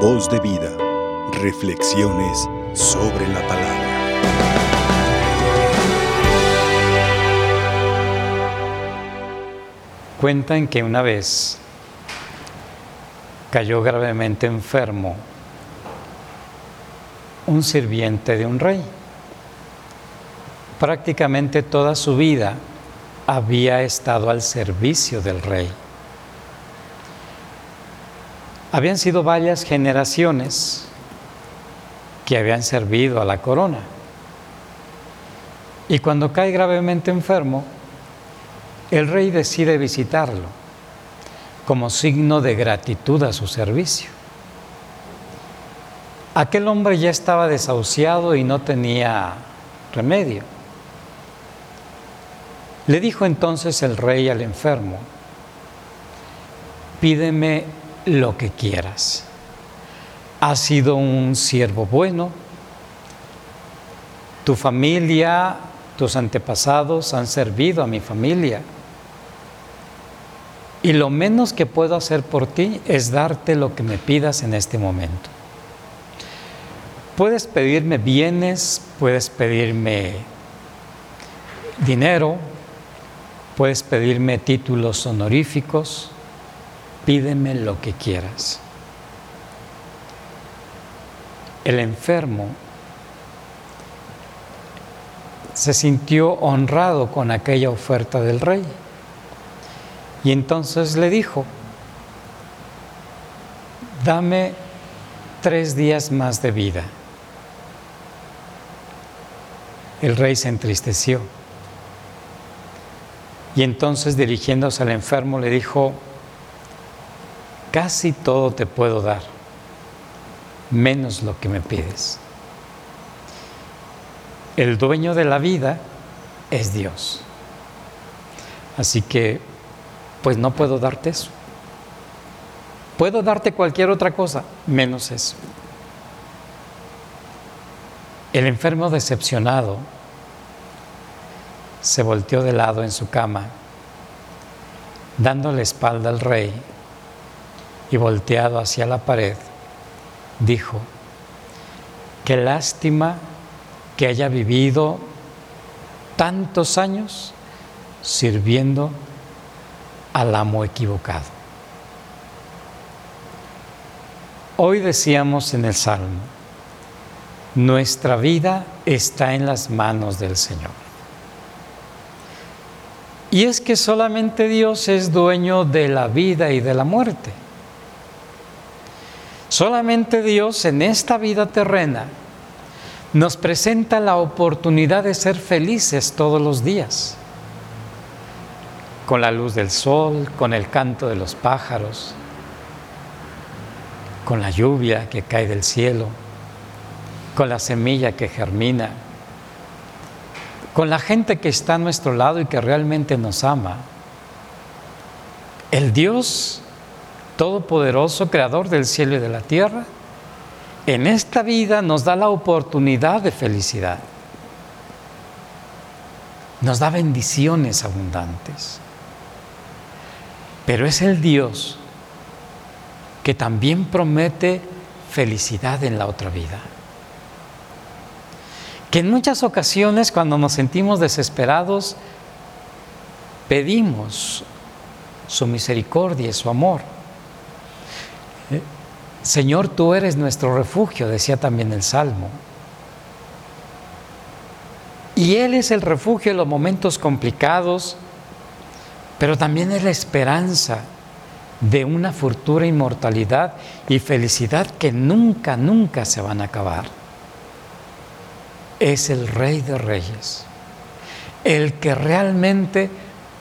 Voz de vida. Reflexiones sobre la palabra. Cuentan que una vez cayó gravemente enfermo un sirviente de un rey. Prácticamente toda su vida había estado al servicio del rey. Habían sido varias generaciones que habían servido a la corona. Y cuando cae gravemente enfermo, el rey decide visitarlo como signo de gratitud a su servicio. Aquel hombre ya estaba desahuciado y no tenía remedio. Le dijo entonces el rey al enfermo, pídeme lo que quieras. Has sido un siervo bueno, tu familia, tus antepasados han servido a mi familia. Y lo menos que puedo hacer por ti es darte lo que me pidas en este momento. Puedes pedirme bienes, puedes pedirme dinero, puedes pedirme títulos honoríficos, pídeme lo que quieras. El enfermo se sintió honrado con aquella oferta del rey y entonces le dijo, dame tres días más de vida. El rey se entristeció y entonces dirigiéndose al enfermo le dijo, casi todo te puedo dar, menos lo que me pides. El dueño de la vida es Dios. Así que, pues no puedo darte eso. Puedo darte cualquier otra cosa, menos eso. El enfermo decepcionado se volteó de lado en su cama, dando la espalda al rey y volteado hacia la pared, dijo, qué lástima que haya vivido tantos años sirviendo al amo equivocado. Hoy decíamos en el Salmo, nuestra vida está en las manos del Señor. Y es que solamente Dios es dueño de la vida y de la muerte. Solamente Dios en esta vida terrena nos presenta la oportunidad de ser felices todos los días, con la luz del sol, con el canto de los pájaros, con la lluvia que cae del cielo, con la semilla que germina, con la gente que está a nuestro lado y que realmente nos ama. El Dios Todopoderoso, Creador del cielo y de la tierra, en esta vida nos da la oportunidad de felicidad. Nos da bendiciones abundantes. Pero es el Dios que también promete felicidad en la otra vida. Que en muchas ocasiones cuando nos sentimos desesperados, pedimos su misericordia su amor. Señor, tú eres nuestro refugio, decía también el Salmo. Y Él es el refugio en los momentos complicados, pero también es la esperanza de una futura inmortalidad y felicidad que nunca, nunca se van a acabar. Es el Rey de Reyes, el que realmente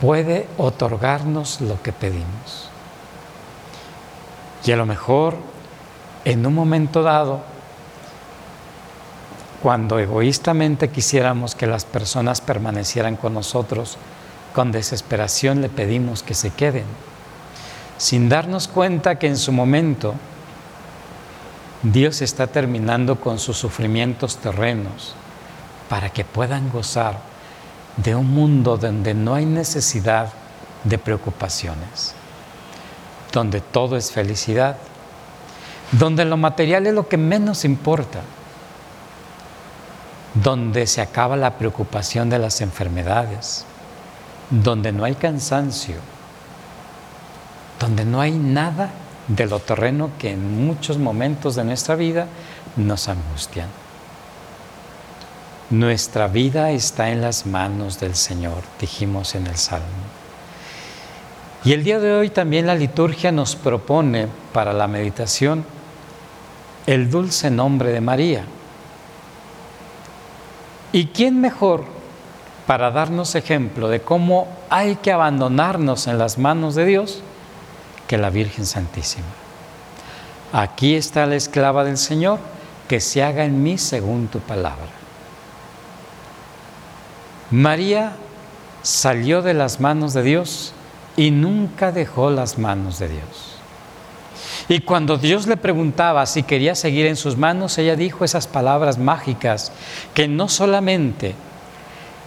puede otorgarnos lo que pedimos. Y a lo mejor en un momento dado, cuando egoístamente quisiéramos que las personas permanecieran con nosotros, con desesperación le pedimos que se queden, sin darnos cuenta que en su momento Dios está terminando con sus sufrimientos terrenos para que puedan gozar de un mundo donde no hay necesidad de preocupaciones, donde todo es felicidad donde lo material es lo que menos importa, donde se acaba la preocupación de las enfermedades, donde no hay cansancio, donde no hay nada de lo terreno que en muchos momentos de nuestra vida nos angustian. Nuestra vida está en las manos del Señor, dijimos en el Salmo. Y el día de hoy también la liturgia nos propone para la meditación el dulce nombre de María. ¿Y quién mejor para darnos ejemplo de cómo hay que abandonarnos en las manos de Dios que la Virgen Santísima? Aquí está la esclava del Señor, que se haga en mí según tu palabra. María salió de las manos de Dios y nunca dejó las manos de Dios. Y cuando Dios le preguntaba si quería seguir en sus manos, ella dijo esas palabras mágicas que no solamente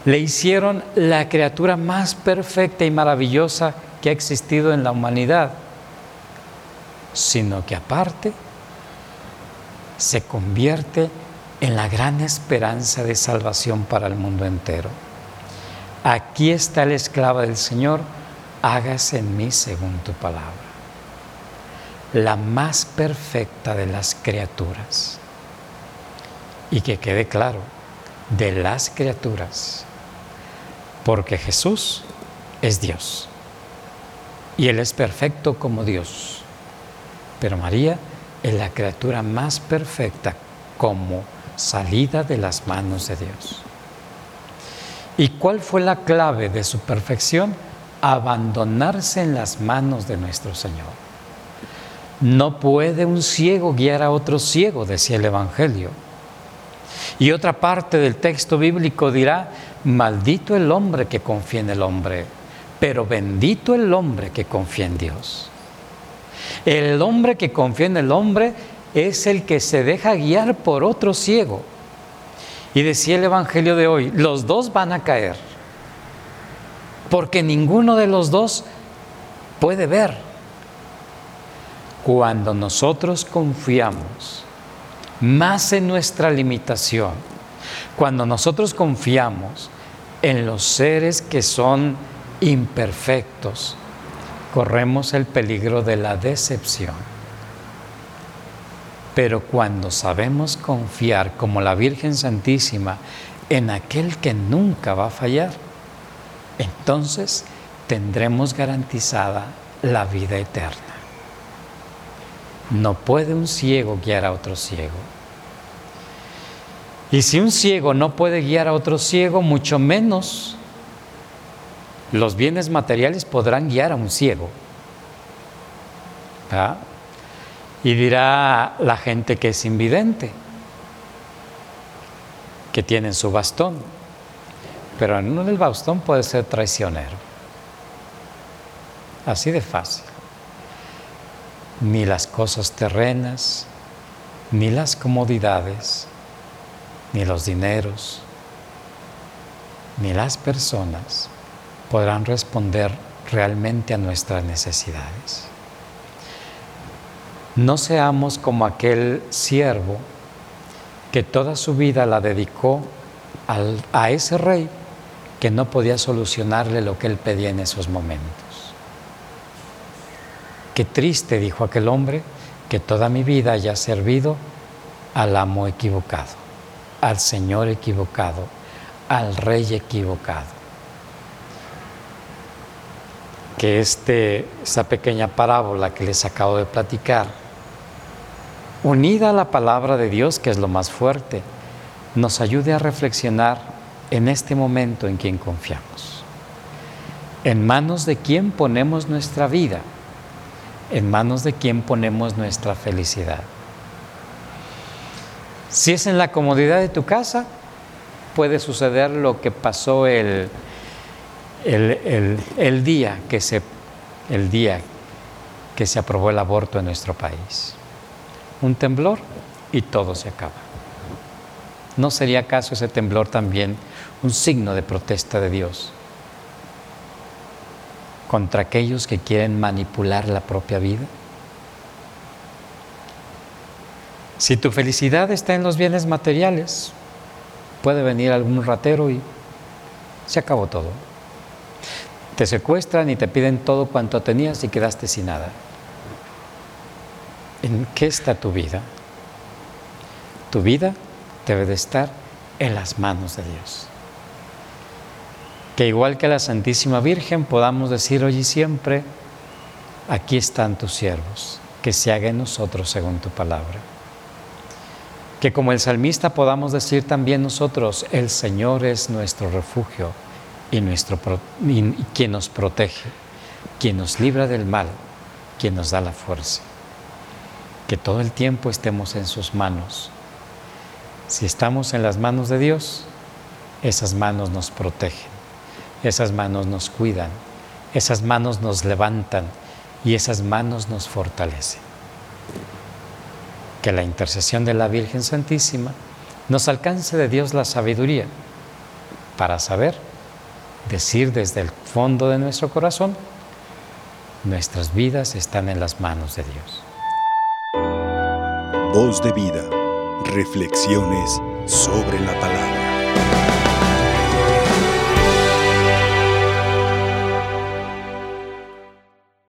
le hicieron la criatura más perfecta y maravillosa que ha existido en la humanidad, sino que aparte se convierte en la gran esperanza de salvación para el mundo entero. Aquí está la esclava del Señor, hágase en mí según tu palabra la más perfecta de las criaturas. Y que quede claro, de las criaturas, porque Jesús es Dios y Él es perfecto como Dios. Pero María es la criatura más perfecta como salida de las manos de Dios. ¿Y cuál fue la clave de su perfección? Abandonarse en las manos de nuestro Señor. No puede un ciego guiar a otro ciego, decía el Evangelio. Y otra parte del texto bíblico dirá, maldito el hombre que confía en el hombre, pero bendito el hombre que confía en Dios. El hombre que confía en el hombre es el que se deja guiar por otro ciego. Y decía el Evangelio de hoy, los dos van a caer, porque ninguno de los dos puede ver. Cuando nosotros confiamos más en nuestra limitación, cuando nosotros confiamos en los seres que son imperfectos, corremos el peligro de la decepción. Pero cuando sabemos confiar como la Virgen Santísima en aquel que nunca va a fallar, entonces tendremos garantizada la vida eterna. No puede un ciego guiar a otro ciego. Y si un ciego no puede guiar a otro ciego, mucho menos los bienes materiales podrán guiar a un ciego. Y dirá la gente que es invidente, que tiene su bastón, pero en uno bastón puede ser traicionero. Así de fácil ni las cosas terrenas, ni las comodidades, ni los dineros, ni las personas podrán responder realmente a nuestras necesidades. No seamos como aquel siervo que toda su vida la dedicó a ese rey que no podía solucionarle lo que él pedía en esos momentos. Qué triste, dijo aquel hombre, que toda mi vida haya servido al amo equivocado, al Señor equivocado, al Rey equivocado. Que este, esta pequeña parábola que les acabo de platicar, unida a la palabra de Dios, que es lo más fuerte, nos ayude a reflexionar en este momento en quien confiamos. En manos de quién ponemos nuestra vida en manos de quien ponemos nuestra felicidad. Si es en la comodidad de tu casa, puede suceder lo que pasó el, el, día que se, el día que se aprobó el aborto en nuestro país. Un temblor y todo se acaba. ¿No sería acaso ese temblor también un signo de protesta de Dios? Contra aquellos que quieren manipular la propia vida? Si tu felicidad está en los bienes materiales, puede venir algún ratero y se acabó todo. Te secuestran y te piden todo cuanto tenías y quedaste sin nada. ¿En qué está tu vida? Tu vida debe de estar en las manos de Dios. Que igual que la Santísima Virgen podamos decir hoy y siempre, aquí están tus siervos, que se haga en nosotros según tu palabra. Que como el salmista podamos decir también nosotros, el Señor es nuestro refugio y, nuestro, y quien nos protege, quien nos libra del mal, quien nos da la fuerza. Que todo el tiempo estemos en sus manos. Si estamos en las manos de Dios, esas manos nos protegen, esas manos nos cuidan, esas manos nos levantan y esas manos nos fortalecen. Que la intercesión de la Virgen Santísima nos alcance de Dios la sabiduría para saber decir desde el fondo de nuestro corazón, nuestras vidas están en las manos de Dios. Voz de vida, reflexiones sobre la palabra.